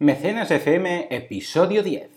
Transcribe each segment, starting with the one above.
Mecenas FM, episodio 10.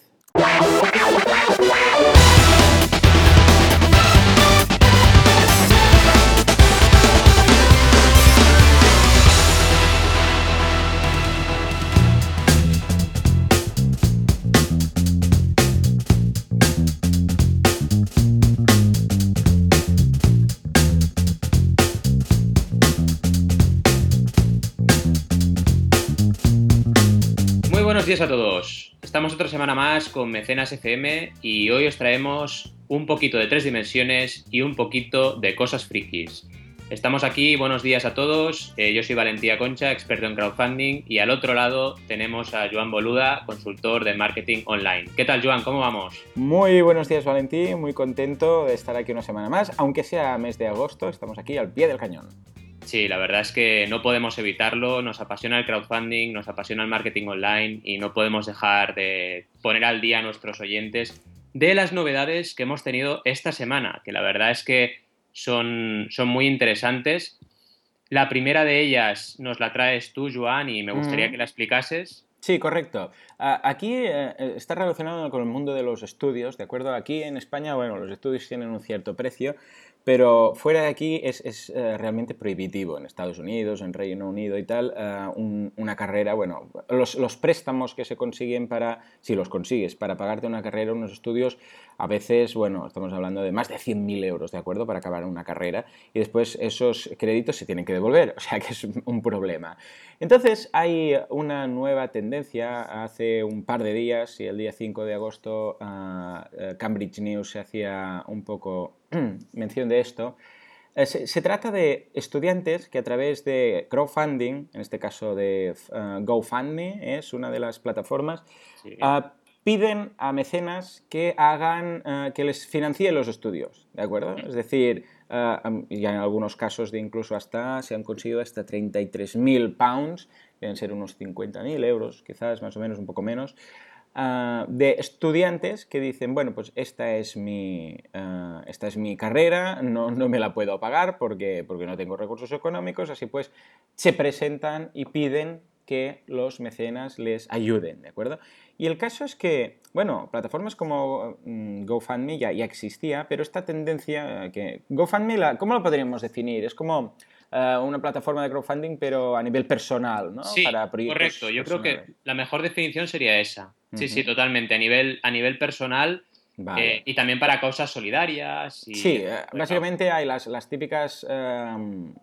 Días a todos. Estamos otra semana más con Mecenas FM y hoy os traemos un poquito de tres dimensiones y un poquito de cosas frikis. Estamos aquí, buenos días a todos. Eh, yo soy Valentía Concha, experto en crowdfunding, y al otro lado tenemos a Joan Boluda, consultor de marketing online. ¿Qué tal, Joan? ¿Cómo vamos? Muy buenos días, Valentín. Muy contento de estar aquí una semana más, aunque sea mes de agosto, estamos aquí al pie del cañón. Sí, la verdad es que no podemos evitarlo, nos apasiona el crowdfunding, nos apasiona el marketing online y no podemos dejar de poner al día a nuestros oyentes de las novedades que hemos tenido esta semana, que la verdad es que son, son muy interesantes. La primera de ellas nos la traes tú, Joan, y me gustaría Mm. que la explicases. Sí, correcto. Aquí eh, está relacionado con el mundo de los estudios, ¿de acuerdo? Aquí en España, bueno, los estudios tienen un cierto precio, pero fuera de aquí es, es, eh, realmente prohibitivo. En Estados Unidos, en Reino Unido y tal, eh, un- una carrera, bueno, los, los préstamos que se consiguen para, si los consigues, para pagarte una carrera, unos estudios, a veces, bueno, estamos hablando de más de 100.000 euros, ¿de acuerdo? Para acabar una carrera y después esos créditos se tienen que devolver, o sea que es un problema. Entonces hay una nueva tendencia. Hace un par de días, y el día 5 de agosto, eh, Cambridge News se hacía un poco mención de esto. Eh, Se, se trata de estudiantes que a través de crowdfunding, en este caso de ah, GoFundMe, es una de las plataformas, Sí. ah, piden a mecenas que hagan, que les financien los estudios, ¿de acuerdo? Es decir, ya en algunos casos de incluso hasta, se han conseguido hasta 33.000 pounds, deben ser unos 50.000 euros, quizás más o menos un poco menos, ah, de estudiantes que dicen, bueno, pues esta es mi, ah, esta es mi carrera, no, no me la puedo pagar porque, porque no tengo recursos económicos, así pues se presentan y piden que los mecenas les ayuden, ¿de acuerdo? Y el caso es que, bueno, plataformas como mm, GoFundMe ya, ya existía, pero esta tendencia que... GoFundMe, la- ¿cómo lo podríamos definir? Es como eh, una plataforma de crowdfunding, pero a nivel personal, ¿no? Sí, proyectos correcto. Yo creo que la mejor definición sería esa. Sí, sí, totalmente. A nivel, a nivel personal Vale. eh, y también para causas solidarias. Y Sí, eh, de básicamente hay las, las típicas, em,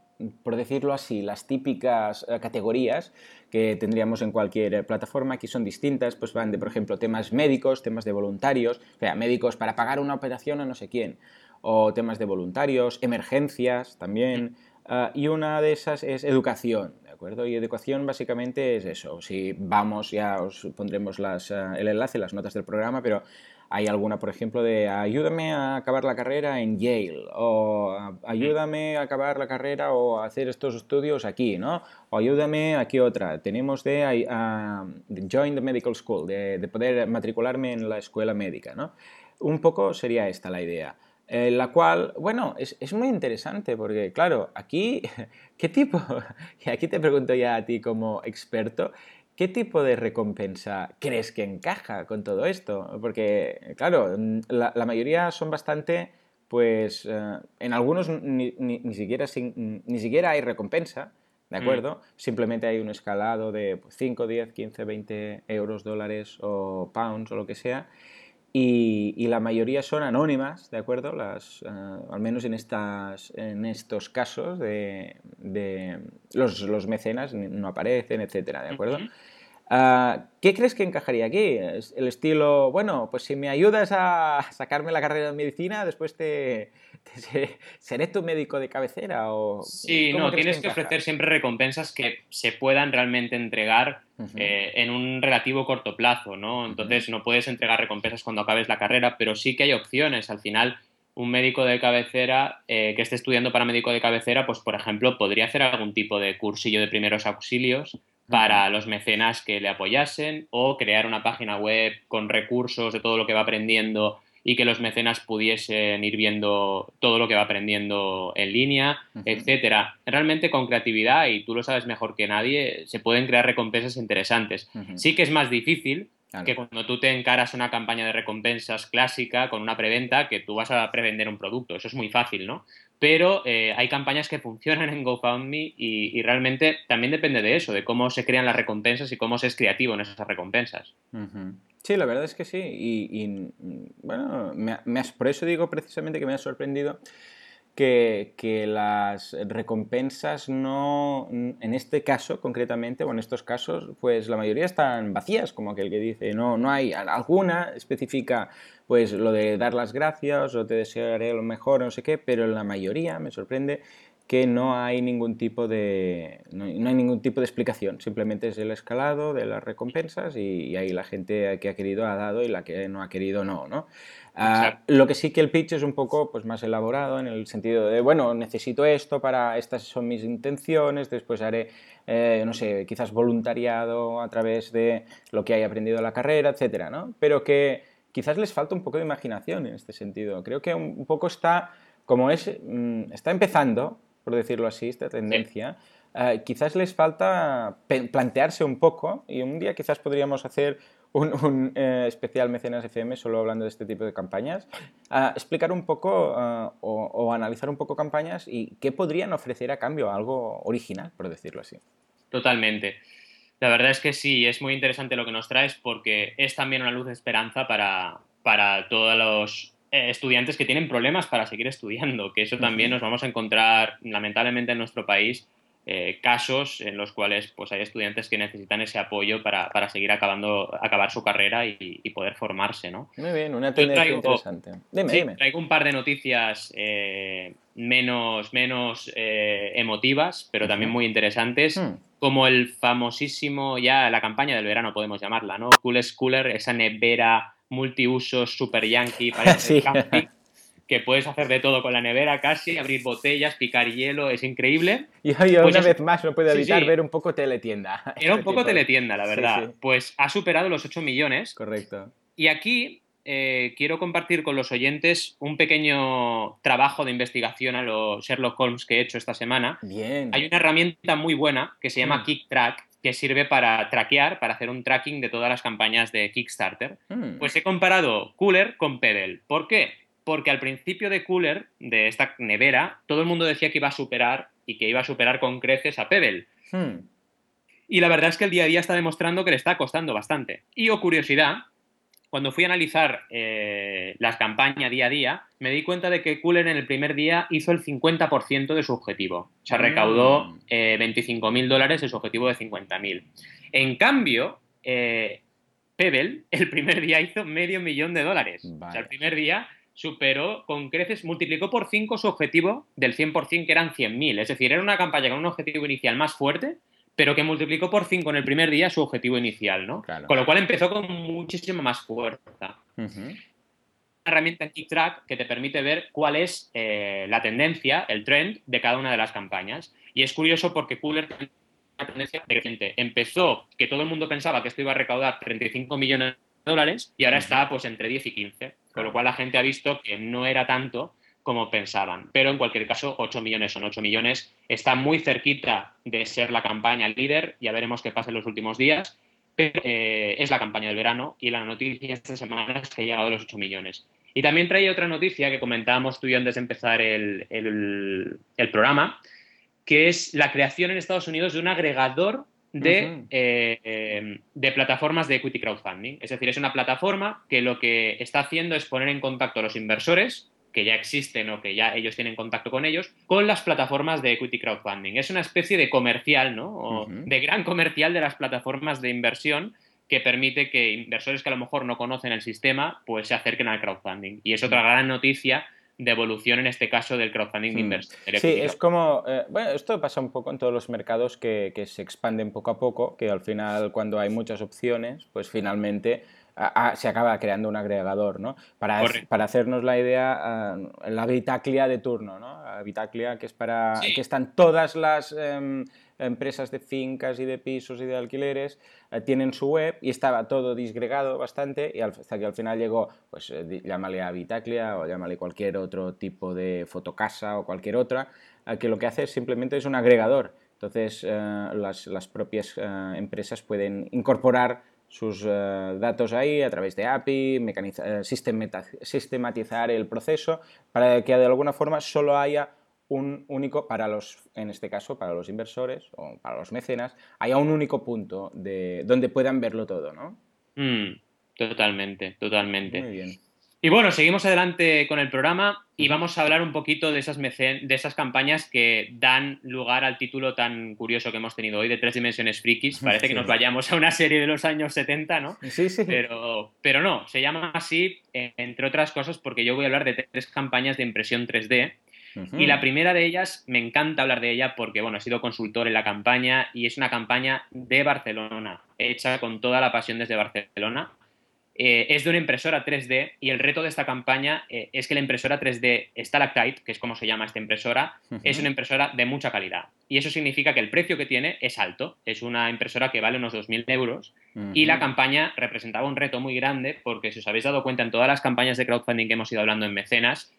por decirlo así, las típicas eh, categorías que tendríamos en cualquier eh, plataforma. Aquí son distintas, pues van de, por ejemplo, temas médicos, temas de voluntarios, o sea, médicos para pagar una operación a no sé quién, o temas de voluntarios, emergencias también, ah, y una de esas es educación, ¿de acuerdo? Y educación básicamente es eso. Si vamos, ya os pondremos las, ah, el enlace, las notas del programa, pero hay alguna, por ejemplo, de ayúdame a acabar la carrera en Yale, o ah, ayúdame a acabar la carrera o a hacer estos estudios aquí, ¿no? O ayúdame aquí otra. Tenemos de, ay- ah, de Join the Medical School, de, de poder matricularme en la escuela médica, ¿no? Un poco sería esta la idea. Eh, la cual, bueno, es, es muy interesante porque, claro, aquí, ¿qué tipo? Y aquí te pregunto ya a ti como experto, ¿Qué tipo de recompensa crees que encaja con todo esto? Porque, claro, la, la mayoría son bastante, pues, eh, en algunos ni, ni- ni siquiera, sin- ni siquiera hay recompensa, ¿de Mm. acuerdo? Simplemente hay un escalado de pues, 5, 10, 15, 20 euros, dólares o pounds o lo que sea. Y, y la mayoría son anónimas, ¿de acuerdo? Las, eh, al menos en, estas, en estos casos de, de los, los mecenas no aparecen, etcétera, ¿de acuerdo? Ujú. Ah, ¿Qué crees que encajaría aquí? ¿Es El estilo, bueno, pues si me ayudas a sacarme la carrera de medicina, después te seré, tu médico de cabecera o Sí, ¿cómo no, tienes que ofrecer siempre recompensas que se puedan realmente entregar eh, en un relativo corto plazo, ¿no? Entonces no puedes entregar recompensas cuando acabes la carrera, pero sí que hay opciones. Al final, un médico de cabecera eh, que esté estudiando para médico de cabecera, pues por ejemplo, podría hacer algún tipo de cursillo de primeros auxilios para los mecenas que le apoyasen o crear una página web con recursos de todo lo que va aprendiendo y que los mecenas pudiesen ir viendo todo lo que va aprendiendo en línea, etcétera. Realmente con creatividad, y tú lo sabes mejor que nadie, se pueden crear recompensas interesantes. Sí que es más difícil, que cuando tú te encaras una campaña de recompensas clásica con una preventa, que tú vas a prevender un producto. Eso es muy fácil, ¿no? Pero eh, hay campañas que funcionan en GoFundMe y, y, realmente también depende de eso, de cómo se crean las recompensas y cómo se es creativo en esas recompensas. Sí, la verdad es que sí. Y, bueno, me, me, por eso digo precisamente que me ha sorprendido que, las recompensas no, en este caso concretamente, o en estos casos, pues la mayoría están vacías, como aquel que dice, no, no hay alguna específica, pues lo de dar las gracias o te desearé lo mejor, no sé qué, pero en la mayoría me sorprende que no hay ningún tipo de no hay, ningún tipo de explicación. Simplemente es el escalado de las recompensas y, y, ahí la gente que ha querido ha dado y la que no ha querido no no Ah, lo que sí que el pitch es un poco pues, más elaborado en el sentido de, bueno, necesito esto para, estas son mis intenciones, después haré, eh, no sé, quizás voluntariado a través de lo que haya aprendido en la carrera, etcétera, ¿no? Pero que quizás les falta un poco de imaginación en este sentido. Creo que un, poco está, como es, mm, está empezando, por decirlo así, esta tendencia. Eh, quizás les falta plantearse un poco y un día quizás podríamos hacer un, eh, especial Mecenas FM solo hablando de este tipo de campañas, explicar un poco o, analizar un poco campañas y qué podrían ofrecer a cambio, algo original, por decirlo así. Totalmente. La verdad es que sí, es muy interesante lo que nos traes porque es también una luz de esperanza para, para todos los eh, estudiantes que tienen problemas para seguir estudiando, que eso también nos vamos a encontrar lamentablemente en nuestro país eh, casos en los cuales pues, hay estudiantes que necesitan ese apoyo para, para seguir acabando, acabar su carrera y, poder formarse, ¿no? Muy bien, una tendencia interesante. Dime, Traigo un par de noticias eh, menos, menos eh, emotivas, pero también muy interesantes, hmm. como el famosísimo, ya la campaña del verano podemos llamarla, ¿no? Cool Cooler, esa nevera multiusos super yankee para sí que puedes hacer de todo con la nevera casi, abrir botellas, picar hielo, es increíble. Y yo pues una vez más no puedo evitar ver un poco teletienda. Era un poco teletienda, la verdad. Pues ha superado los 8 millones. Correcto. Y aquí eh, quiero compartir con los oyentes un pequeño trabajo de investigación a los Sherlock Holmes que he hecho esta semana. Bien. Hay una herramienta muy buena que se llama mm. KickTrack que sirve para traquear, para hacer un tracking de todas las campañas de Kickstarter. Mm. Pues he comparado Cooler con Pedal. ¿Por qué? Porque al principio de Cooler, de esta nevera, todo el mundo decía que iba a superar y que iba a superar con creces a Pebble. Hmm. Y la verdad es que el día a día está demostrando que le está costando bastante. Y o oh, curiosidad, cuando fui a analizar eh, las campañas día a día, me di cuenta de que Cooler en el primer día hizo el 50% de su objetivo. O sea, recaudó 25.000 eh, dólares de su objetivo de 50.000. En cambio, eh, Pebble el primer día hizo medio millón de dólares. O sea, el primer día superó con creces, multiplicó por 5 su objetivo del 100% que eran 100.000. Es decir, era una campaña con un objetivo inicial más fuerte, pero que multiplicó por 5 en el primer día su objetivo inicial, ¿no? Con lo cual empezó con muchísima más fuerza. Una herramienta en KickTrack que te permite ver cuál es eh, la tendencia, el trend de cada una de las campañas. Y es curioso porque Cooler una tendencia creciente. Empezó que todo el mundo pensaba que esto iba a recaudar 35 millones de dólares y ahora está pues entre 10 y 15. Con lo cual la gente ha visto que no era tanto como pensaban. Pero en cualquier caso, 8 millones son 8 millones. Está muy cerquita de ser la campaña líder. Ya veremos qué pasa en los últimos días. Pero eh, es la campaña del verano y la noticia esta semana es que ha llegado a los 8 millones. Y también trae otra noticia que comentábamos tú y yo antes de empezar el, programa, que es la creación en Estados Unidos de un agregador de, eh, de, plataformas de equity crowdfunding. Es decir, es una plataforma que lo que está haciendo es poner en contacto a los inversores que ya existen o que ya ellos tienen contacto con ellos, con las plataformas de equity crowdfunding. Es una especie de comercial, ¿no? O de gran comercial de las plataformas de inversión que permite que inversores que a lo mejor no conocen el sistema, pues se acerquen al crowdfunding. Y es otra gran noticia de evolución, en este caso, del crowdfunding de hmm. inversión. Sí, es como, eh, bueno, esto pasa un poco en todos los mercados que, que, se expanden poco a poco, que al final cuando hay muchas opciones, pues finalmente se acaba creando un agregador, ¿no? Para, para hacernos la idea, la Bitaclia de turno, ¿no? La Bitaclia que es para, que están todas las... Em, empresas de fincas y de pisos y de alquileres eh, tienen su web y estaba todo disgregado bastante y hasta que al final llegó, pues eh, llámale a Vitaclia o llámale cualquier otro tipo de fotocasa o cualquier otra, que lo que hace simplemente es un agregador. Entonces las, las, propias empresas pueden incorporar sus datos ahí a través de API, sistematizar el proceso para que de alguna forma solo haya un único, para los, en este caso, para los inversores o para los mecenas, haya un único punto de donde puedan verlo todo, ¿no? Mm, totalmente, totalmente. Muy bien. Y bueno, seguimos adelante con el programa y vamos a hablar un poquito de esas, de esas campañas que dan lugar al título tan curioso que hemos tenido hoy de Tres Dimensiones Frikis. Parece que nos vayamos a una serie de los años 70, ¿no? Sí, sí. Pero, pero no, se llama así, entre otras cosas, porque yo voy a hablar de tres campañas de impresión 3D y la primera de ellas, me encanta hablar de ella porque, bueno, he sido consultor en la campaña y es una campaña de Barcelona, hecha con toda la pasión desde Barcelona. Eh, es de una impresora 3D y el reto de esta campaña eh, es que la impresora 3D Stalactite, que es como se llama esta impresora, es una impresora de mucha calidad. Y eso significa que el precio que tiene es alto. Es una impresora que vale unos 2.000 euros. Y la campaña representaba un reto muy grande porque, si os habéis dado cuenta en todas las campañas de crowdfunding que hemos ido hablando en mecenas,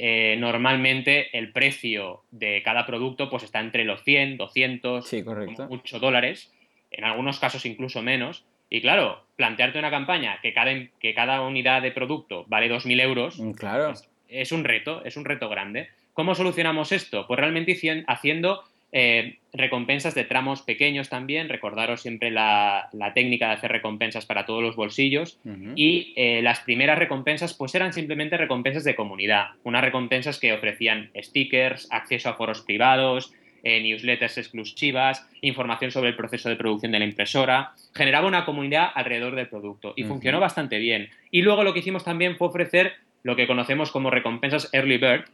eh, normalmente el precio de cada producto pues está entre los 100, 200, sí, correcto. dólares, en algunos casos incluso menos. Y claro, plantearte una campaña que cada, que cada unidad de producto vale 2.000 euros mm, claro. es, un reto, es un reto grande. ¿Cómo solucionamos esto? Pues realmente haciendo eh, recompensas de tramos pequeños también, recordaros siempre la, técnica de hacer recompensas para todos los bolsillos. Y eh, las primeras recompensas pues eran simplemente recompensas de comunidad, unas recompensas que ofrecían stickers, acceso a foros privados, eh, newsletters exclusivas, información sobre el proceso de producción de la impresora, generaba una comunidad alrededor del producto y funcionó bastante bien. Y luego lo que hicimos también fue ofrecer lo que conocemos como recompensas Early Bird,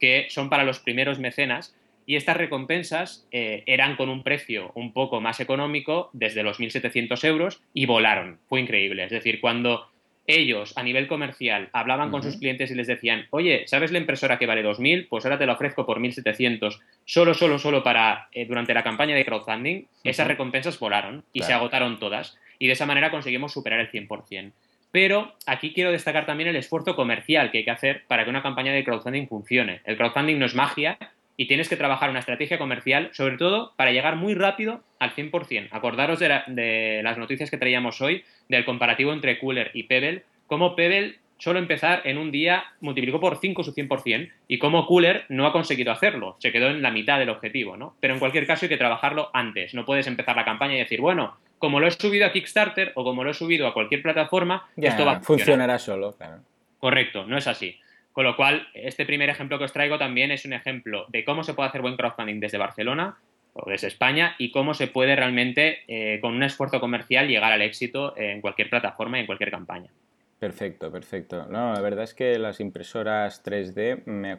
que son para los primeros mecenas, y estas recompensas eh, eran con un precio un poco más económico, desde los 1.700 euros, y volaron. Fue increíble. Es decir, cuando ellos a nivel comercial hablaban con sus clientes y les decían, oye, ¿sabes la impresora que vale 2.000? Pues ahora te la ofrezco por 1.700, solo, solo, solo para eh, durante la campaña de crowdfunding. Esas recompensas volaron y se agotaron todas. Y de esa manera conseguimos superar el 100%. Pero aquí quiero destacar también el esfuerzo comercial que hay que hacer para que una campaña de crowdfunding funcione. El crowdfunding no es magia, y tienes que trabajar una estrategia comercial, sobre todo para llegar muy rápido al 100%. Acordaros de, las noticias que traíamos hoy del comparativo entre Cooler y Pebble, cómo Pebble solo empezar en un día multiplicó por 5 su 100% y cómo Cooler no ha conseguido hacerlo, se quedó en la mitad del objetivo, ¿no? Pero en cualquier caso hay que trabajarlo antes, no puedes empezar la campaña y decir, bueno, como lo he subido a Kickstarter o como lo he subido a cualquier plataforma, esto va a funcionará solo, claro. Correcto, no es así. Con lo cual, este primer ejemplo que os traigo también es un ejemplo de cómo se puede hacer buen crowdfunding desde Barcelona o desde España y cómo se puede realmente, eh, con un esfuerzo comercial, llegar al éxito en cualquier plataforma y en cualquier campaña. Perfecto, perfecto. No, la verdad es que las impresoras 3D me,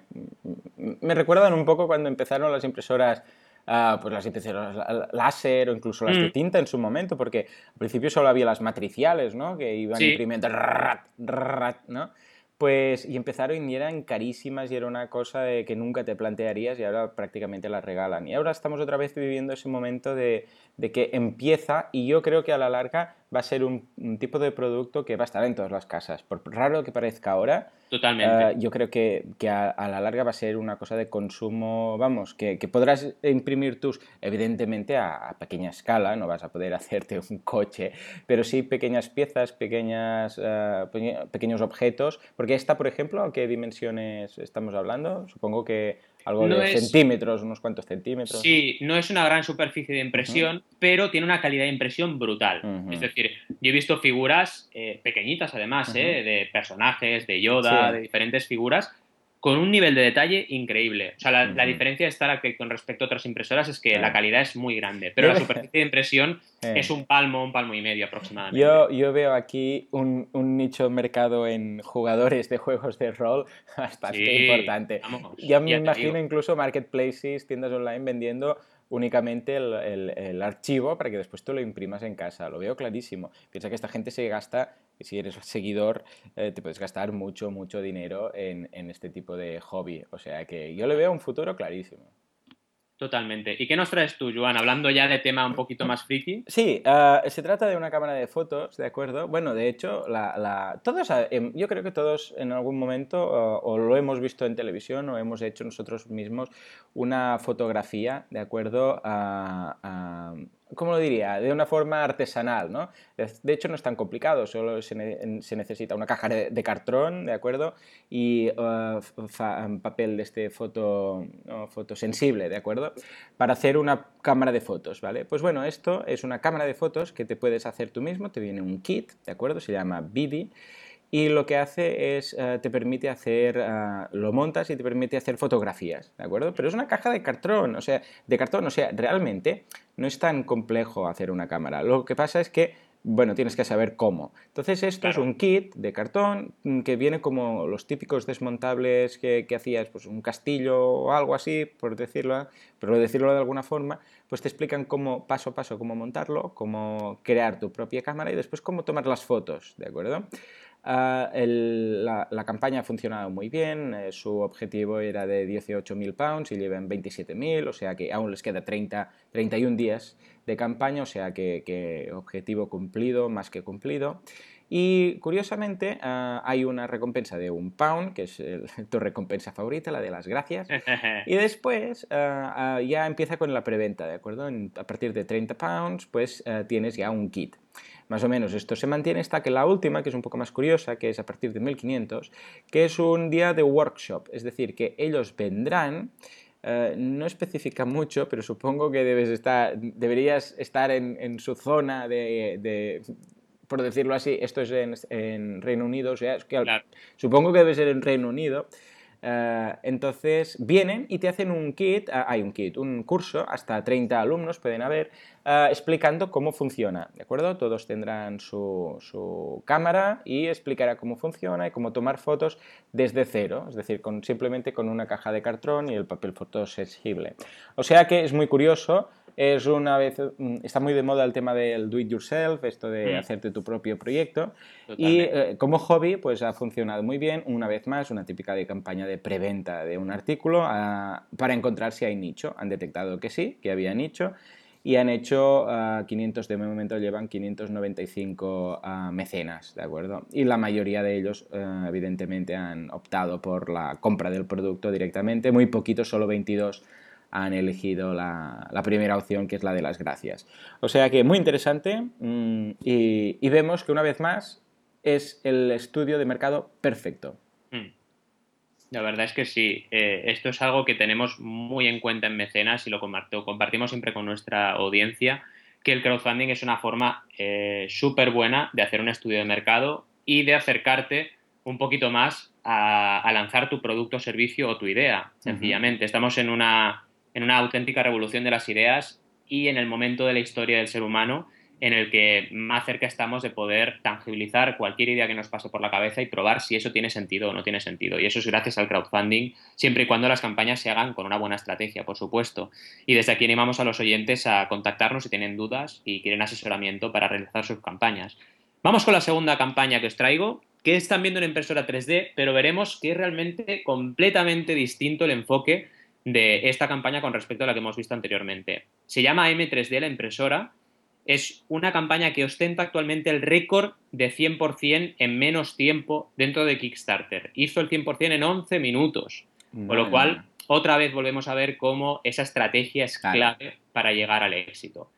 me recuerdan un poco cuando empezaron las impresoras ah, pues las impresoras láser o incluso las de mm. tinta en su momento, porque al principio solo había las matriciales, ¿no? Que iban imprimiendo, ¿no? Pues, y empezaron y eran carísimas y era una cosa de que nunca te plantearías y ahora prácticamente las regalan. Y ahora estamos otra vez viviendo ese momento de, de que empieza y yo creo que a la larga va a ser un, tipo de producto que va a estar en todas las casas. Por raro que parezca ahora, Totalmente. Eh, yo creo que, que a, la larga va a ser una cosa de consumo, vamos, que, que podrás imprimir tus, evidentemente a, pequeña escala, no vas a poder hacerte un coche, pero sí pequeñas piezas, pequeñas, uh, pequeños objetos, porque esta, por ejemplo, ¿a qué dimensiones estamos hablando? Supongo que algo de centímetros, unos cuantos centímetros. Sí, no es una gran superficie de impresión, pero tiene una calidad de impresión brutal. Es decir, yo he visto figuras eh, pequeñitas además, eh, de personajes, de Yoda, de diferentes figuras, con un nivel de detalle increíble. O sea, la, diferencia de Staractive con respecto a otras impresoras es que la calidad es muy grande, pero la superficie de impresión es un palmo, un palmo y medio aproximadamente. Yo, yo veo aquí un, un nicho mercado en jugadores de juegos de rol bastante importante. ya me imagino incluso marketplaces, tiendas online vendiendo únicamente el, el, archivo para que después tú lo imprimas en casa. Lo veo clarísimo. Piensa que esta gente se gasta, si eres seguidor, eh, te puedes gastar mucho, mucho dinero en, en, este tipo de hobby. O sea que yo le veo un futuro clarísimo. Totalmente. ¿Y qué nos traes tú, Joan? Hablando ya de tema un poquito más friki. Sí, uh, se trata de una cámara de fotos, ¿de acuerdo? Bueno, de hecho, la, la... todos, eh, yo creo que todos en algún momento uh, o lo hemos visto en televisión o hemos hecho nosotros mismos una fotografía, ¿de acuerdo? Uh, ¿cómo lo diría? De una forma artesanal, ¿no? De hecho, no es tan complicado, solo se, ne se necesita una caja de, de, cartón, ¿de acuerdo? Y uh, papel de este foto, no, fotosensible, ¿de acuerdo? Para hacer una cámara de fotos, ¿vale? Pues bueno, esto es una cámara de fotos que te puedes hacer tú mismo, te viene un kit, ¿de acuerdo? Se llama BD y lo que hace es, uh, te permite hacer, uh, lo montas y te permite hacer fotografías, ¿de acuerdo? Pero es una caja de cartón, o sea, de cartón, o sea, realmente no es tan complejo hacer una cámara. Lo que pasa es que, bueno, tienes que saber cómo. Entonces esto claro. es un kit de cartón mm, que viene como los típicos desmontables que, que hacías, pues un castillo o algo así, por decirlo, pero decirlo de alguna forma, pues te explican cómo, paso a paso, cómo montarlo, cómo crear tu propia cámara y después cómo tomar las fotos, ¿de acuerdo? Uh, el, la, la, campaña ha funcionado muy bien, eh, su objetivo era de 18.000 pounds y llevan 27.000, o sea que aún les queda 30, 31 días de campaña, o sea que, que objetivo cumplido, más que cumplido. Y curiosamente uh, hay una recompensa de un pound, que es el, tu recompensa favorita, la de las gracias. y después uh, ya empieza con la preventa, ¿de acuerdo? En, a partir de 30 pounds, pues tienes ya un kit más o menos esto se mantiene hasta que la última, que es un poco más curiosa, que es a partir de 1500, que es un día de workshop, es decir, que ellos vendrán, eh, no especifica mucho, pero supongo que debes estar, deberías estar en, en su zona de, de, por decirlo así, esto es en, en Reino Unido, o sea, es que claro. supongo que debe ser en Reino Unido, Uh, entonces vienen y te hacen un kit, uh, hay un kit, un curso, hasta 30 alumnos pueden haber, uh, explicando cómo funciona, ¿de acuerdo? Todos tendrán su, cámara y explicará cómo funciona y cómo tomar fotos desde cero, es decir, simplemente con una caja de cartón y el papel fotosensible. O sea que es muy curioso, es una vez, mm, está muy de moda el tema del do it yourself, esto de mm. hacerte tu propio proyecto. Totalmente. Y eh, como hobby, pues ha funcionado muy bien, una vez más, una típica de campaña de preventa de un artículo uh, para encontrar si hay nicho. Han detectado que sí, que había nicho. Y han hecho uh, ah, 500, de momento llevan 595 uh, mecenas, ¿de acuerdo? Y la mayoría de ellos, evidentemente, han optado por la compra del producto directamente. Muy poquitos, solo 22 han elegido la, la, primera opción, que es la de las gracias. O sea que muy interesante mmm, y, y, vemos que una vez más es el estudio de mercado perfecto. Mm. La verdad es que sí, eh, esto es algo que tenemos muy en cuenta en Mecenas y lo compartimos siempre con nuestra audiencia, que el crowdfunding es una forma eh, súper buena de hacer un estudio de mercado y de acercarte un poquito más a, a lanzar tu producto, servicio o tu idea, sencillamente. Uh -huh. Estamos en una, en una auténtica revolución de las ideas y en el momento de la historia del ser humano en el que más cerca estamos de poder tangibilizar cualquier idea que nos pase por la cabeza y probar si eso tiene sentido o no tiene sentido. Y eso es gracias al crowdfunding, siempre y cuando las campañas se hagan con una buena estrategia, por supuesto. Y desde aquí animamos a los oyentes a contactarnos si tienen dudas y quieren asesoramiento para realizar sus campañas. Vamos con la segunda campaña que os traigo, que es también de una impresora 3D, pero veremos que es realmente completamente distinto el enfoque de esta campaña con respecto a la que hemos visto anteriormente. Se llama M3D la impresora. Es una campaña que ostenta actualmente el récord de 100% en menos tiempo dentro de Kickstarter. Hizo el 100% en 11 minutos. Con lo cual, otra vez volvemos a ver cómo esa estrategia es clave claro. para llegar al éxito.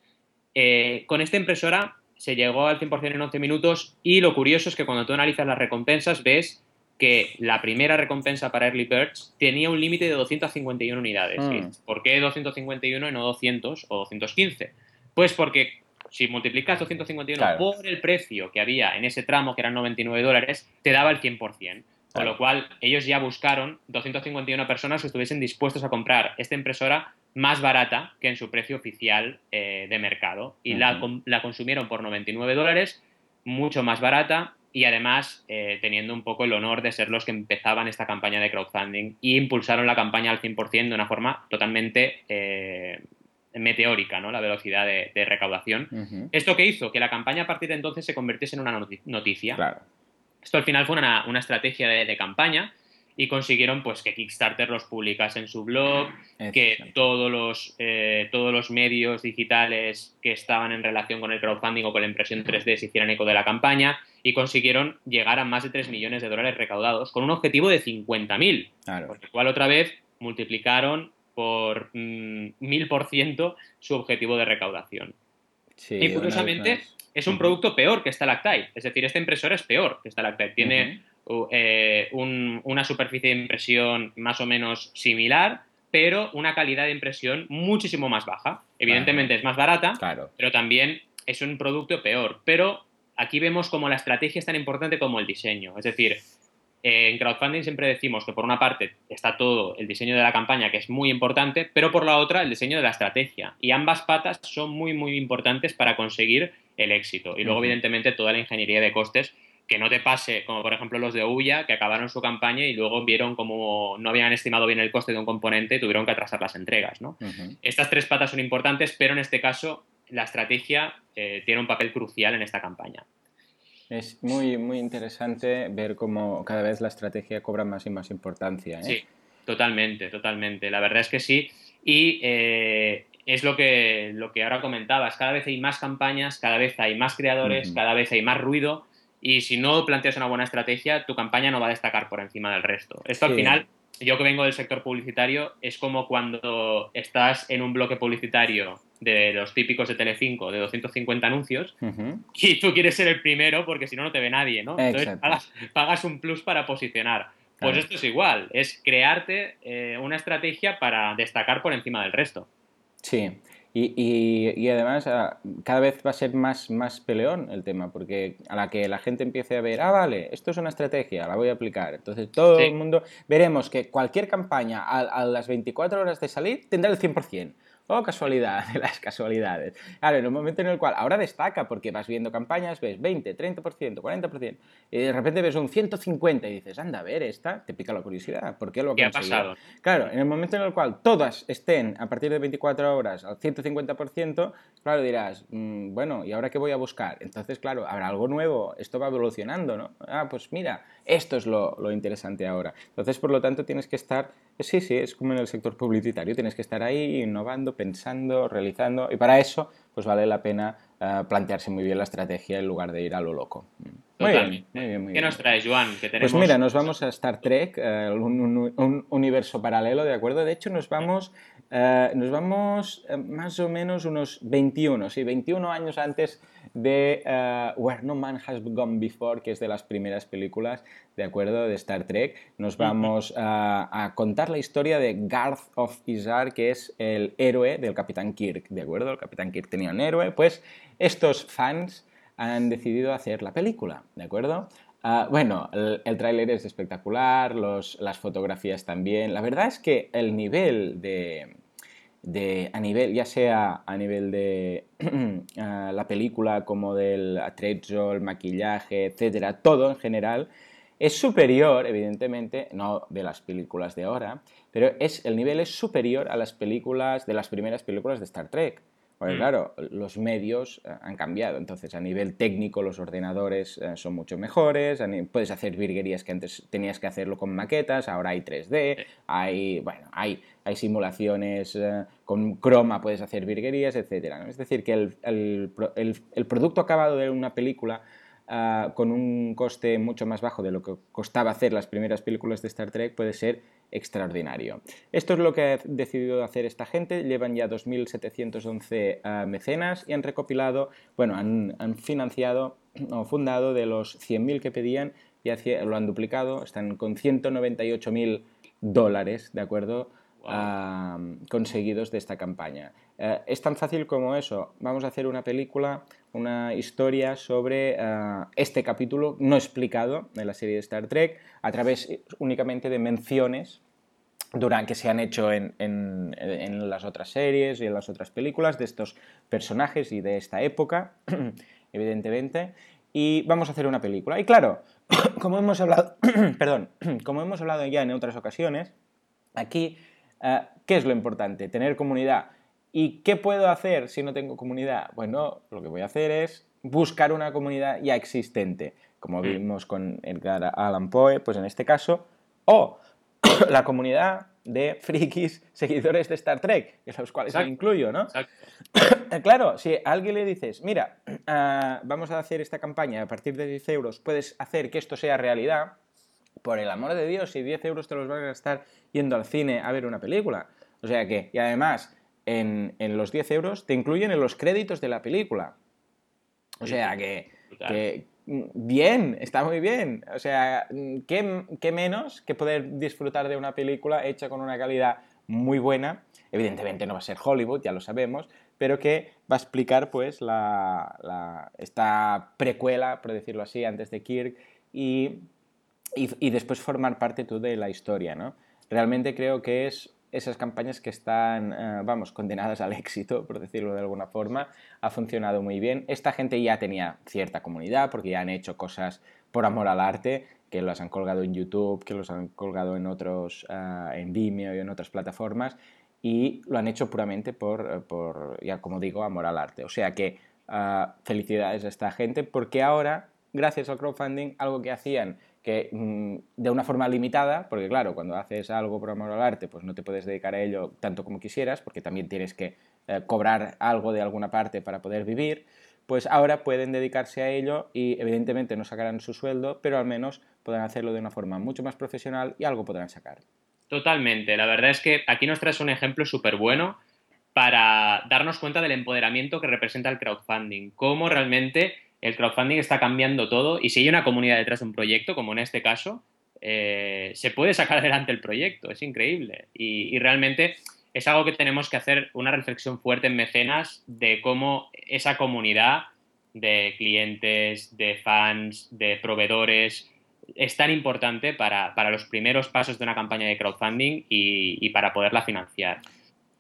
Eh, con esta impresora se llegó al 100% en 11 minutos y lo curioso es que cuando tú analizas las recompensas ves que la primera recompensa para Early Birds tenía un límite de 251 unidades. Mm. ¿Por qué 251 y no 200 o 215? Pues porque si multiplicas 251 claro. por el precio que había en ese tramo, que eran 99 dólares, te daba el 100%. Claro. Con lo cual, ellos ya buscaron 251 personas que estuviesen dispuestos a comprar esta impresora más barata que en su precio oficial eh, de mercado. Y uh -huh. la, la consumieron por 99 dólares, mucho más barata, y además eh, teniendo un poco el honor de ser los que empezaban esta campaña de crowdfunding y impulsaron la campaña al 100% de una forma totalmente eh, meteórica, ¿no? La velocidad de, de recaudación. Uh -huh. Esto que hizo que la campaña a partir de entonces se convirtiese en una noticia. Claro. Esto al final fue una, una estrategia de, de campaña y consiguieron pues que Kickstarter los publicase en su blog, que todos los, eh, todos los medios digitales que estaban en relación con el crowdfunding o con la impresión 3D se hicieran eco de la campaña y consiguieron llegar a más de 3 millones de dólares recaudados con un objetivo de 50.000, claro. por lo cual otra vez multiplicaron por mm, mil por ciento su objetivo de recaudación. y curiosamente es un producto peor que Stalactite, es decir, esta impresora es peor que Stalactite, tiene eh, una superficie de impresión más o menos similar, pero una calidad de impresión muchísimo más baja. Evidentemente es más barata, pero también es un producto peor. Pero aquí vemos como la estrategia es tan importante como el diseño. Es decir, en crowdfunding siempre decimos que por una parte está todo el diseño de la campaña, que es muy importante, pero por la otra el diseño de la estrategia. Y ambas patas son muy, muy importantes para conseguir el éxito. Y luego, evidentemente, toda la ingeniería de costes que no te pase, como por ejemplo los de Uya, que acabaron su campaña y luego vieron como no habían estimado bien el coste de un componente y tuvieron que atrasar las entregas. ¿no? Estas tres patas son importantes, pero en este caso la estrategia eh, tiene un papel crucial en esta campaña. Es muy, muy interesante ver cómo cada vez la estrategia cobra más y más importancia. ¿eh? Sí, totalmente, totalmente. La verdad es que sí. Y eh, es lo que, lo que ahora comentabas. Cada vez hay más campañas, cada vez hay más creadores, cada vez hay más ruido y si no planteas una buena estrategia, tu campaña no va a destacar por encima del resto. Esto al final, yo que vengo del sector publicitario, es como cuando estás en un bloque publicitario de los típicos de Telecinco, de 250 anuncios, y tú quieres ser el primero porque si no, no te ve nadie, ¿no? Entonces pagas, un plus para posicionar. Pues esto es igual, es crearte eh, una estrategia para destacar por encima del resto. Sí, y, además ah, cada vez va a ser más, más peleón el tema, porque a la que la gente empiece a ver, ah, vale, esto es una estrategia, la voy a aplicar. Entonces todo el mundo veremos que cualquier campaña a, a, las 24 horas de salir tendrá el 100%. Oh, casualidad de las casualidades. Claro, en un momento en el cual ahora destaca porque vas viendo campañas, ves 20, 30%, 40%, y de repente ves un 150 y dices, anda, a ver, esta, te pica la curiosidad, ¿por qué lo ha ¿Qué ha pasado? Claro, en el momento en el cual todas estén a partir de 24 horas al 150%, claro, dirás, mm, bueno, ¿y ahora qué voy a buscar? Entonces, claro, habrá algo nuevo, esto va evolucionando, ¿no? Ah, pues mira, esto es lo, lo interesante ahora. Entonces, por lo tanto, tienes que estar, sí, sí, es como en el sector publicitario, tienes que estar ahí innovando, pensando, realizando, y para eso pues vale la pena eh, plantearse muy bien la estrategia en lugar de ir a lo loco. Muy bien, muy bien, ¿Qué nos trae, Joan? Pues mira, nos vamos a Star Trek, eh, un, universo paralelo, ¿de acuerdo? De hecho, nos vamos, eh, nos vamos más o menos unos 21, sí, 21 años antes de Where No Man Has Gone Before, que es de las primeras películas, ¿de acuerdo? De Star Trek. Nos vamos a contar la historia de Garth of Izar, que es el héroe del Capitán Kirk, ¿de acuerdo? El Capitán Kirk tenía un héroe, pues estos fans han decidido hacer la película, ¿de acuerdo? Ah, bueno, el, tráiler es espectacular, las fotografías también. La verdad es que el nivel de, a nivel, ya sea a nivel de ah, la película como del atrecho, el maquillaje, etcétera, todo en general, es superior, evidentemente, no de las películas de ahora, pero es, el nivel es superior a las películas de las primeras películas de Star Trek. Porque mm. claro, los medios eh, han cambiado, entonces a nivel técnico los ordenadores eh, son mucho mejores, puedes hacer virguerías que antes tenías que hacerlo con maquetas, ahora hay 3D, hay, bueno, hay, hay simulaciones eh, con croma, puedes hacer virguerías, etc. Es decir, que el, el, el, producto acabado de una película con un coste mucho más bajo de lo que costaba hacer las primeras películas de Star Trek puede ser extraordinario. Esto es lo que ha decidido hacer esta gente, llevan ya 2.711 ah, mecenas y han recopilado, bueno, han, financiado o fundado de los 100.000 que pedían, y lo han duplicado, están con 198.000 dólares, ¿de acuerdo? Ah, conseguidos de esta campaña. Eh, es tan fácil como eso. Vamos a hacer una película, una historia sobre ah, este capítulo no explicado de la serie de Star Trek a través únicamente de menciones durante, que se han hecho en, en, las otras series y en las otras películas de estos personajes y de esta época, evidentemente. Y vamos a hacer una película. Y claro, como hemos hablado, perdón, como hemos hablado ya en otras ocasiones, aquí Ah, ¿Qué es lo importante? Tener comunidad. ¿Y qué puedo hacer si no tengo comunidad? Bueno, lo que voy a hacer es buscar una comunidad ya existente. Como mm. vimos con Edgar Allan Poe, pues en este caso O la comunidad de frikis seguidores de Star Trek, en los cuales me incluyo, ¿no? claro, si a alguien le dices, mira, ah, vamos a hacer esta campaña a partir de 10 euros, puedes hacer que esto sea realidad, por el amor de Dios, si 10 euros te los vas a gastar yendo al cine a ver una película. O sea que, y además, en, los 10 euros te incluyen en los créditos de la película. O sea que, mm, bien, está muy bien. O sea, ¿qué, ¿qué, menos que poder disfrutar de una película hecha con una calidad muy buena? Evidentemente no va a ser Hollywood, ya lo sabemos, pero que va a explicar pues la, esta precuela, por decirlo así, antes de Kirk y, y, después formar parte tú de la historia, ¿no? Realmente creo que es esas campañas que están, eh, vamos, condenadas al éxito, por decirlo de alguna forma, ha funcionado muy bien. Esta gente ya tenía cierta comunidad porque ya han hecho cosas por amor al arte, que los han colgado en YouTube, que los han colgado en otros, eh, en Vimeo y en otras plataformas, y lo han hecho puramente por, por ya como digo, amor al arte. O sea que eh, felicidades a esta gente porque ahora, gracias al crowdfunding, algo que hacían que mm, de una forma limitada, porque claro, cuando haces algo por amor al arte, pues no te puedes dedicar a ello tanto como quisieras, porque también tienes que eh, cobrar algo de alguna parte para poder vivir, pues ahora pueden dedicarse a ello y evidentemente no sacarán su sueldo, pero al menos podrán hacerlo de una forma mucho más profesional y algo podrán sacar. Totalmente, la verdad es que aquí nos traes un ejemplo súper bueno para darnos cuenta del empoderamiento que representa el crowdfunding, cómo realmente el crowdfunding está cambiando todo y si hay una comunidad detrás de un proyecto, como en este caso, eh, se puede sacar adelante el proyecto, es increíble. Y, realmente es algo que tenemos que hacer una reflexión fuerte en mecenas de cómo esa comunidad de clientes, de fans, de proveedores, es tan importante para, los primeros pasos de una campaña de crowdfunding y para poderla financiar.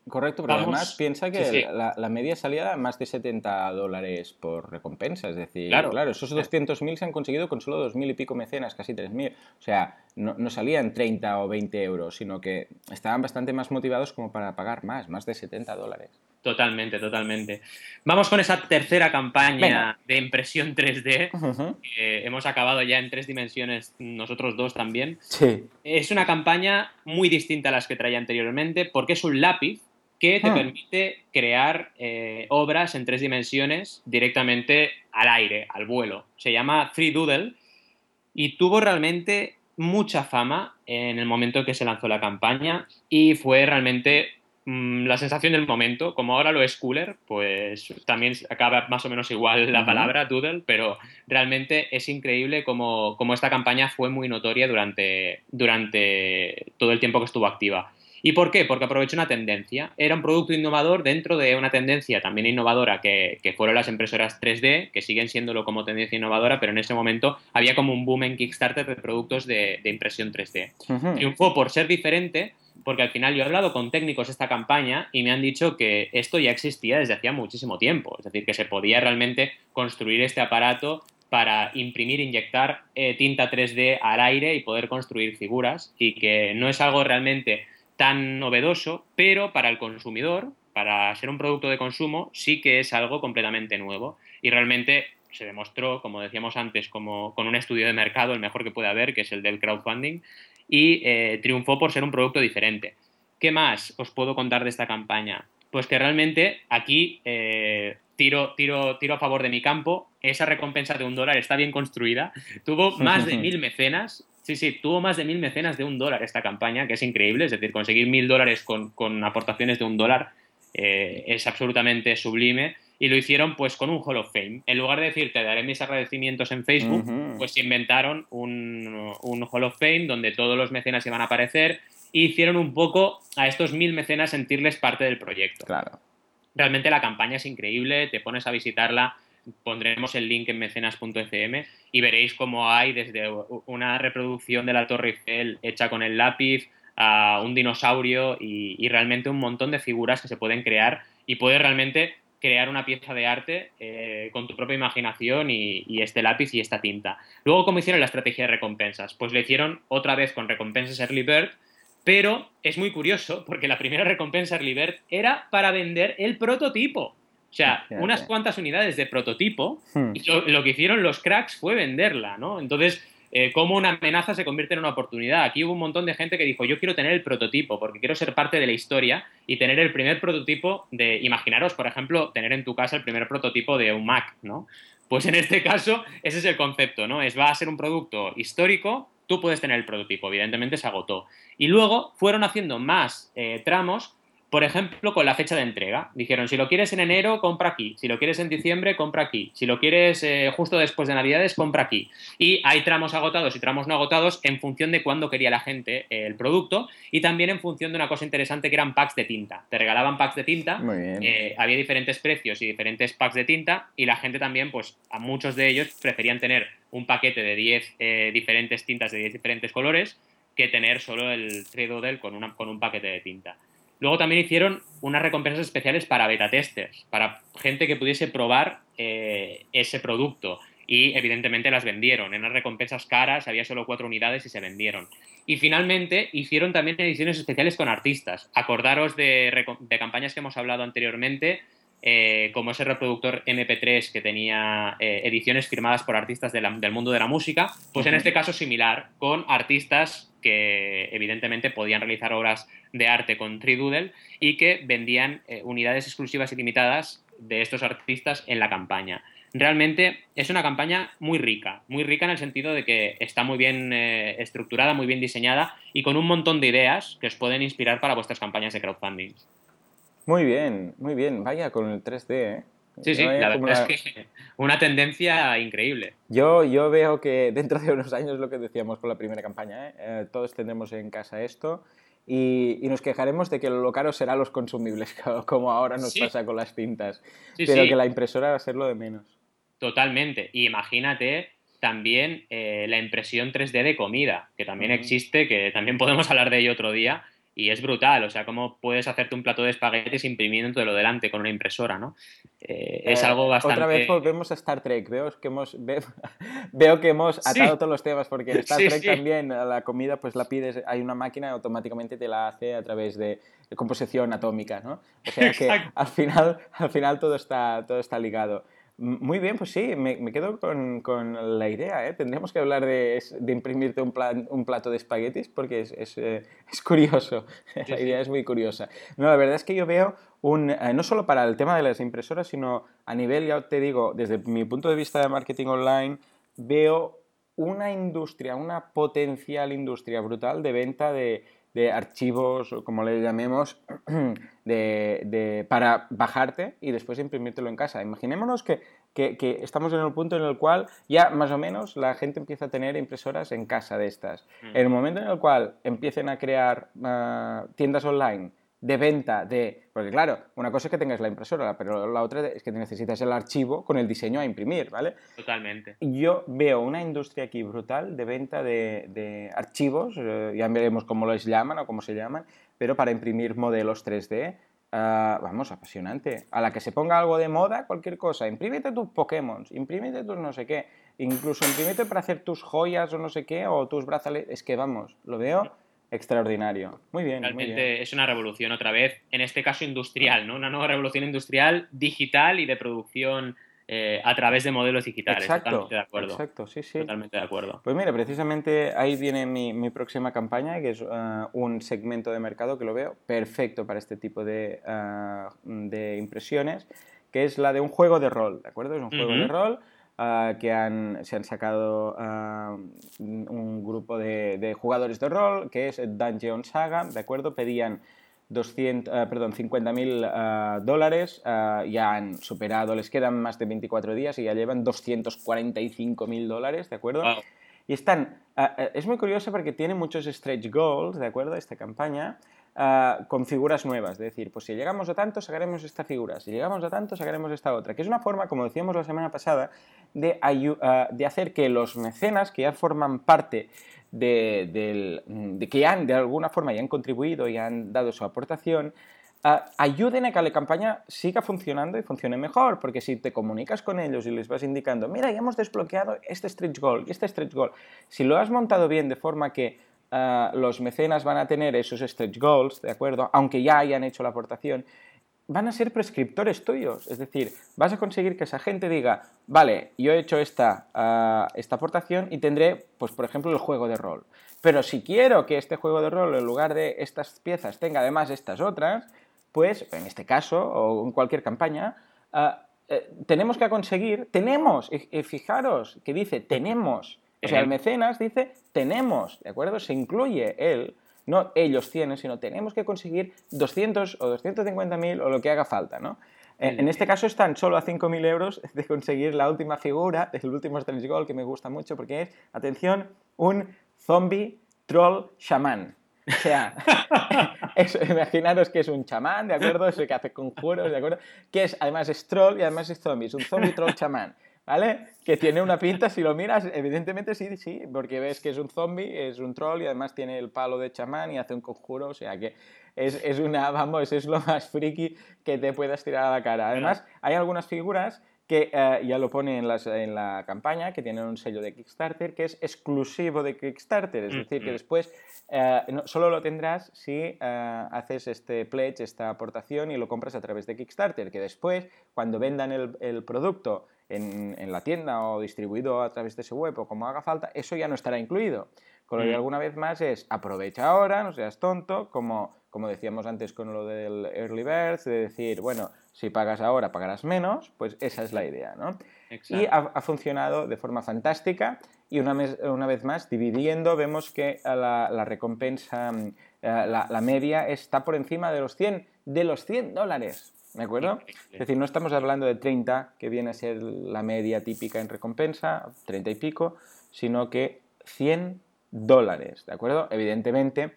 Correcto, pero además piensa que La, media salía a más de 70 dólares por recompensa. Es decir, claro, claro esos 200.000 se han conseguido con solo 2.000 y pico mecenas, casi 3.000. O sea, no, no, salían 30 o 20 euros, sino que estaban bastante más motivados como para pagar más, más de 70 dólares. Totalmente, totalmente. Vamos con esa tercera campaña de impresión 3D. hemos acabado ya en tres dimensiones, nosotros dos también. Sí. Es una campaña muy distinta a las que traía anteriormente porque es un lápiz que te ah. permite crear eh, obras en tres dimensiones directamente al aire, al vuelo. Se llama 3 Doodle y tuvo realmente mucha fama en el momento que se lanzó la campaña y fue realmente mm, la sensación del momento. Como ahora lo es Cooler, pues también acaba más o menos igual la palabra Doodle, pero realmente es increíble como, esta campaña fue muy notoria durante, durante todo el tiempo que estuvo activa. ¿Y por qué? Porque aprovechó una tendencia. Era un producto innovador dentro de una tendencia también innovadora que, fueron las impresoras 3D, que siguen siéndolo como tendencia innovadora, pero en ese momento había como un boom en Kickstarter de productos de, impresión 3D. Triunfó por ser diferente, porque al final yo he hablado con técnicos de esta campaña y me han dicho que esto ya existía desde hacía muchísimo tiempo. Es decir, que se podía realmente construir este aparato para imprimir, inyectar eh, tinta 3D al aire y poder construir figuras y que no es algo realmente tan novedoso, pero para el consumidor, para ser un producto de consumo, sí que es algo completamente nuevo. Y realmente se demostró, como decíamos antes, como con un estudio de mercado, el mejor que puede haber, que es el del crowdfunding, y eh, triunfó por ser un producto diferente. ¿Qué más os puedo contar de esta campaña? Pues que realmente aquí eh, tiro, tiro, tiro a favor de mi campo. Esa recompensa de un dólar está bien construida. Tuvo más de mil mecenas Sí, sí, tuvo más de mil mecenas de un dólar esta campaña, que es increíble, es decir, conseguir mil dólares con, aportaciones de un dólar eh, es absolutamente sublime. Y lo hicieron pues con un Hall of Fame. En lugar de decir te daré mis agradecimientos en Facebook, pues inventaron un, un Hall of Fame donde todos los mecenas iban a aparecer e hicieron un poco a estos mil mecenas sentirles parte del proyecto. Claro. Realmente la campaña es increíble, te pones a visitarla pondremos el link en mecenas.fm y veréis cómo hay desde una reproducción de la Torre Eiffel hecha con el lápiz a un dinosaurio y, realmente un montón de figuras que se pueden crear y puedes realmente crear una pieza de arte eh, con tu propia imaginación y, y, este lápiz y esta tinta. Luego, ¿cómo hicieron la estrategia de recompensas? Pues le hicieron otra vez con recompensas Early Bird, pero es muy curioso porque la primera recompensa Early Bird era para vender el prototipo. O sea, unas cuantas unidades de prototipo hmm. y lo, que hicieron los cracks fue venderla, ¿no? Entonces, eh, cómo una amenaza se convierte en una oportunidad. Aquí hubo un montón de gente que dijo, yo quiero tener el prototipo, porque quiero ser parte de la historia y tener el primer prototipo de, imaginaros, por ejemplo, tener en tu casa el primer prototipo de un Mac, ¿no? Pues en este caso, ese es el concepto, ¿no? Es va a ser un producto histórico, tú puedes tener el prototipo, evidentemente se agotó. Y luego fueron haciendo más eh, tramos por ejemplo, con la fecha de entrega. Dijeron, si lo quieres en enero, compra aquí. Si lo quieres en diciembre, compra aquí. Si lo quieres eh, justo después de Navidades, compra aquí. Y hay tramos agotados y tramos no agotados en función de cuándo quería la gente eh, el producto y también en función de una cosa interesante que eran packs de tinta. Te regalaban packs de tinta. Eh, había diferentes precios y diferentes packs de tinta y la gente también, pues a muchos de ellos preferían tener un paquete de 10 diferentes tintas de 10 diferentes colores que tener solo el Doodle con, una, con un paquete de tinta. Luego también hicieron unas recompensas especiales para beta testers, para gente que pudiese probar eh, ese producto. Y evidentemente las vendieron. En las recompensas caras había solo cuatro unidades y se vendieron. Y finalmente hicieron también ediciones especiales con artistas. Acordaros de, campañas que hemos hablado anteriormente, eh, como ese reproductor MP3 que tenía eh, ediciones firmadas por artistas del mundo de la música, pues en este caso similar, con artistas que evidentemente podían realizar obras de arte con Tridoodle y que vendían eh, unidades exclusivas y limitadas de estos artistas en la campaña. Realmente es una campaña muy rica, muy rica en el sentido de que está muy bien estructurada, muy bien diseñada y con un montón de ideas que os pueden inspirar para vuestras campañas de crowdfunding. Muy bien, muy bien. Vaya con el 3D, ¿eh? Sí, sí, la verdad es que una tendencia increíble. Yo, yo veo que dentro de unos años, lo que decíamos con la primera campaña, ¿eh? Eh, todos tendremos en casa esto y, nos quejaremos de que lo caro será los consumibles, como ahora nos pasa con las cintas, pero que la impresora va a ser lo de menos. Totalmente. Y imagínate también eh, la impresión 3D de comida, que también existe, que también podemos hablar de ello otro día, y es brutal, o sea, cómo puedes hacerte un plato de espaguetis imprimiendo lo delante con una impresora, ¿no? Eh, es eh, algo bastante... Otra vez volvemos a Star Trek, veo que hemos, veo que hemos atado todos los temas, porque en Star Trek también la comida pues la pides, hay una máquina y automáticamente te la hace a través de, composición atómica, ¿no? O sea que al final, al final todo, está, todo está ligado. Muy bien, pues sí, me, quedo con, con, la idea. ¿eh? Tendríamos que hablar de, de imprimirte un, plan, un, plato de espaguetis porque es, es, eh, es curioso. la idea es muy curiosa. No, la verdad es que yo veo un, eh, no solo para el tema de las impresoras, sino a nivel, ya te digo, desde mi punto de vista de marketing online, veo una industria, una potencial industria brutal de venta de, de archivos, como le llamemos, de, para bajarte y después imprimírtelo en casa. Imaginémonos que, que, estamos en el punto en el cual ya más o menos la gente empieza a tener impresoras en casa de estas. Mm. En el momento en el cual empiecen a crear ah, tiendas online de venta de... Porque claro, una cosa es que tengas la impresora, pero la otra es que necesitas el archivo con el diseño a imprimir, ¿vale? Totalmente. Yo veo una industria aquí brutal de venta de, archivos, eh, ya veremos cómo los llaman o cómo se llaman, pero para imprimir modelos 3D, ah, vamos, apasionante. A la que se ponga algo de moda, cualquier cosa, imprímete tus Pokémon, imprímete tus no sé qué, incluso imprímete para hacer tus joyas o no sé qué, o tus brazaletes, es que vamos, lo veo Extraordinario. Muy bien. Realmente es una revolución otra vez, en este caso industrial, ¿no? Una nueva revolución industrial, digital y de producción eh, a través de modelos digitales. Exacto, Totalmente de acuerdo. Exacto, sí, sí. Totalmente de acuerdo. Pues mira, precisamente ahí viene mi, próxima campaña, que es eh, un segmento de mercado que lo veo perfecto para este tipo de, eh, de impresiones, que es la de un juego de rol, ¿de acuerdo? Es un juego de rol Ah, que han, se han sacado ah, un grupo de, jugadores de rol, que es Dungeon Saga, ¿de acuerdo? Pedían 200, uh, perdón, 50.000 dólares, ya han superado, les quedan más de 24 días y ya llevan 245.000 dólares, ¿de acuerdo? Y están, es muy curioso porque tiene muchos stretch goals, ¿de acuerdo? Esta campaña. Con figuras nuevas. Es decir, pues si llegamos a tanto, sacaremos esta figura. Si llegamos a tanto, sacaremos esta otra. Que es una forma, como decíamos la semana pasada, de, hacer que los mecenas que ya forman parte de, que han, de alguna forma, ya han contribuido y han dado su aportación, ayuden a que la campaña siga funcionando y funcione mejor, porque si te comunicas con ellos y les vas indicando, mira, ya hemos desbloqueado este stretch goal y este stretch goal, si lo has montado bien de forma que Ah, los mecenas van a tener esos stretch goals, ¿de acuerdo? Aunque ya hayan hecho la aportación. van a ser prescriptores tuyos. Es decir, vas a conseguir que esa gente diga, vale, yo he hecho esta, ah, esta aportación y tendré, pues por ejemplo, el juego de rol. Pero si quiero que este juego de rol, en lugar de estas piezas, tenga además estas otras, pues en este caso o en cualquier campaña, ah, eh, tenemos que conseguir, tenemos, y, fijaros que dice tenemos, o sea, el mecenas dice tenemos, ¿de acuerdo? Se incluye él no ellos tienen, sino tenemos que conseguir 200 o 250 mil o lo que haga falta, ¿no? En este caso están solo a 5.000 euros de conseguir la última figura del último Strange Goal que me gusta mucho porque es, atención, un zombie troll shaman. O sea, imaginaros que es un chamán, ¿de acuerdo? Ese que hace conjuros, ¿de acuerdo? Que es, además es troll y además es zombie, es un zombie troll chamán. ¿Vale? Que tiene una pinta, si lo miras, evidentemente sí, sí, porque ves que es un zombie, es un troll y además tiene el palo de chamán y hace un conjuro, o sea que es, es una, vamos, es lo más friki que te puedas tirar a la cara. Además, hay algunas figuras que eh, ya lo pone en, en, la campaña, que tienen un sello de Kickstarter, que es exclusivo de Kickstarter, es decir, que después eh, solo lo tendrás si eh, haces este pledge, esta aportación y lo compras a través de Kickstarter, que después, cuando vendan el, el producto en, la tienda o distribuido a través de ese web o como haga falta, eso ya no estará incluido. Con lo que alguna vez más es aprovecha ahora, no seas tonto, como, como decíamos antes con lo del early bird, de decir, bueno, si pagas ahora pagarás menos, pues esa es la idea, ¿no? Y ha, funcionado de forma fantástica y una, una vez más, dividiendo, vemos que la, la recompensa, eh, la, la, media está por encima de los 100, de los 100 dólares. ¿De acuerdo? Es decir, no estamos hablando de 30, que viene a ser la media típica en recompensa, 30 y pico, sino que 100 dólares, ¿de acuerdo? Evidentemente,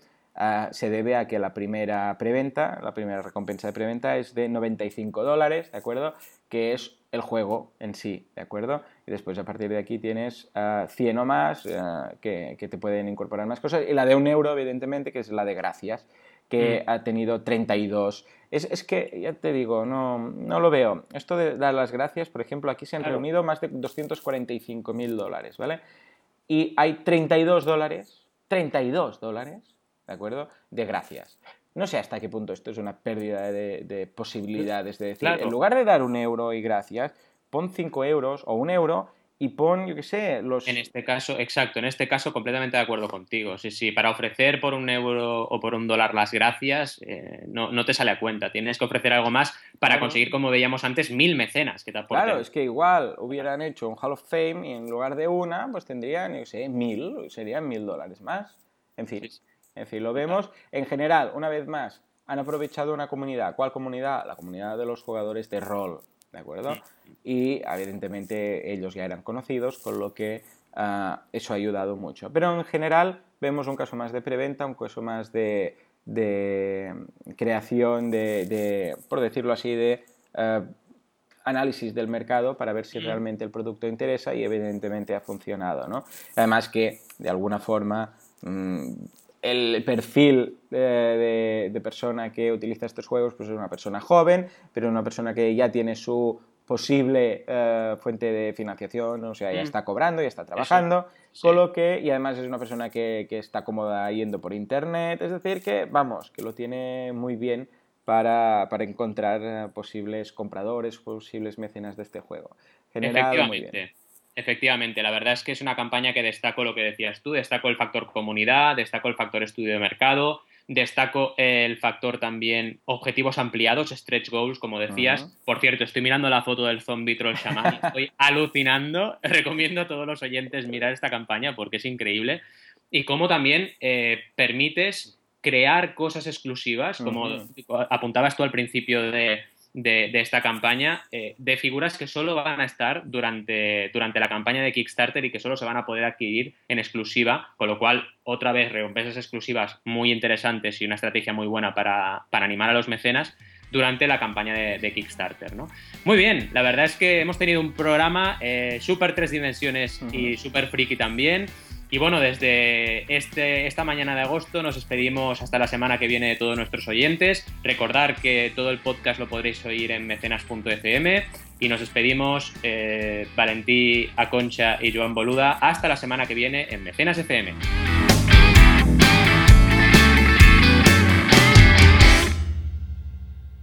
se debe a que la primera preventa, la primera recompensa de preventa es de 95 dólares, ¿de acuerdo? Que es el juego en sí, ¿de acuerdo? Y después a partir de aquí tienes 100 ah, o más ah, que, que, te pueden incorporar más cosas. Y la de un euro, evidentemente, que es la de gracias, que mm. ha tenido 32. Es, es, que, ya te digo, no, no, lo veo. Esto de dar las gracias, por ejemplo, aquí se han reunido más de 245 mil dólares, ¿vale? Y hay 32 dólares, 32 dólares, ¿de acuerdo? De gracias. No sé hasta qué punto esto es una pérdida de, posibilidades de decir, en lugar de dar un euro y gracias, pon 5 euros o un euro y pon, yo qué sé, los... En este caso, exacto, en este caso completamente de acuerdo contigo. Sí, sí, para ofrecer por un euro o por un dólar las gracias, eh, no, no, te sale a cuenta. Tienes que ofrecer algo más para conseguir, como veíamos antes, mil mecenas que te aporten. Claro, es que igual hubieran hecho un Hall of Fame y en lugar de una, pues tendrían, yo sé, mil, serían mil dólares más. En fin, en fin, lo vemos. En general, una vez más, han aprovechado una comunidad. ¿Cuál comunidad? La comunidad de los jugadores de rol. ¿de acuerdo? Y evidentemente ellos ya eran conocidos, con lo que ah, eso ha ayudado mucho. Pero en general vemos un caso más de preventa, un caso más de, creación, de, por decirlo así, de ah, análisis del mercado para ver si realmente el producto interesa y evidentemente ha funcionado, ¿no? Además que de alguna forma mm, el perfil de, persona que utiliza estos juegos pues es una persona joven, pero una persona que ya tiene su posible eh, fuente de financiación, o sea, ya mm. está cobrando, ya está trabajando, con lo que, y además es una persona que, está cómoda yendo por internet, es decir, que, vamos, que lo tiene muy bien para, encontrar eh, posibles compradores, posibles mecenas de este juego. General, muy bien. Efectivamente, la verdad es que es una campaña que destaco lo que decías tú, destaco el factor comunidad, destaco el factor estudio de mercado, destaco el factor también objetivos ampliados, stretch goals, como decías. Por cierto, estoy mirando la foto del zombie troll shaman, estoy alucinando. Recomiendo a todos los oyentes mirar esta campaña porque es increíble. Y cómo también eh, permites crear cosas exclusivas, como apuntabas tú al principio de, de, esta campaña eh, de figuras que solo van a estar durante, durante la campaña de Kickstarter y que solo se van a poder adquirir en exclusiva, con lo cual otra vez recompensas exclusivas muy interesantes y una estrategia muy buena para, animar a los mecenas durante la campaña de, Kickstarter. ¿no? Muy bien, la verdad es que hemos tenido un programa eh, súper tres dimensiones y súper friki también. Y bueno, desde este, esta mañana de agosto nos despedimos hasta la semana que viene de todos nuestros oyentes. Recordar que todo el podcast lo podréis oír en mecenas.fm y nos despedimos eh, Valentí, Aconcha y Joan Boluda hasta la semana que viene en Mecenas FM.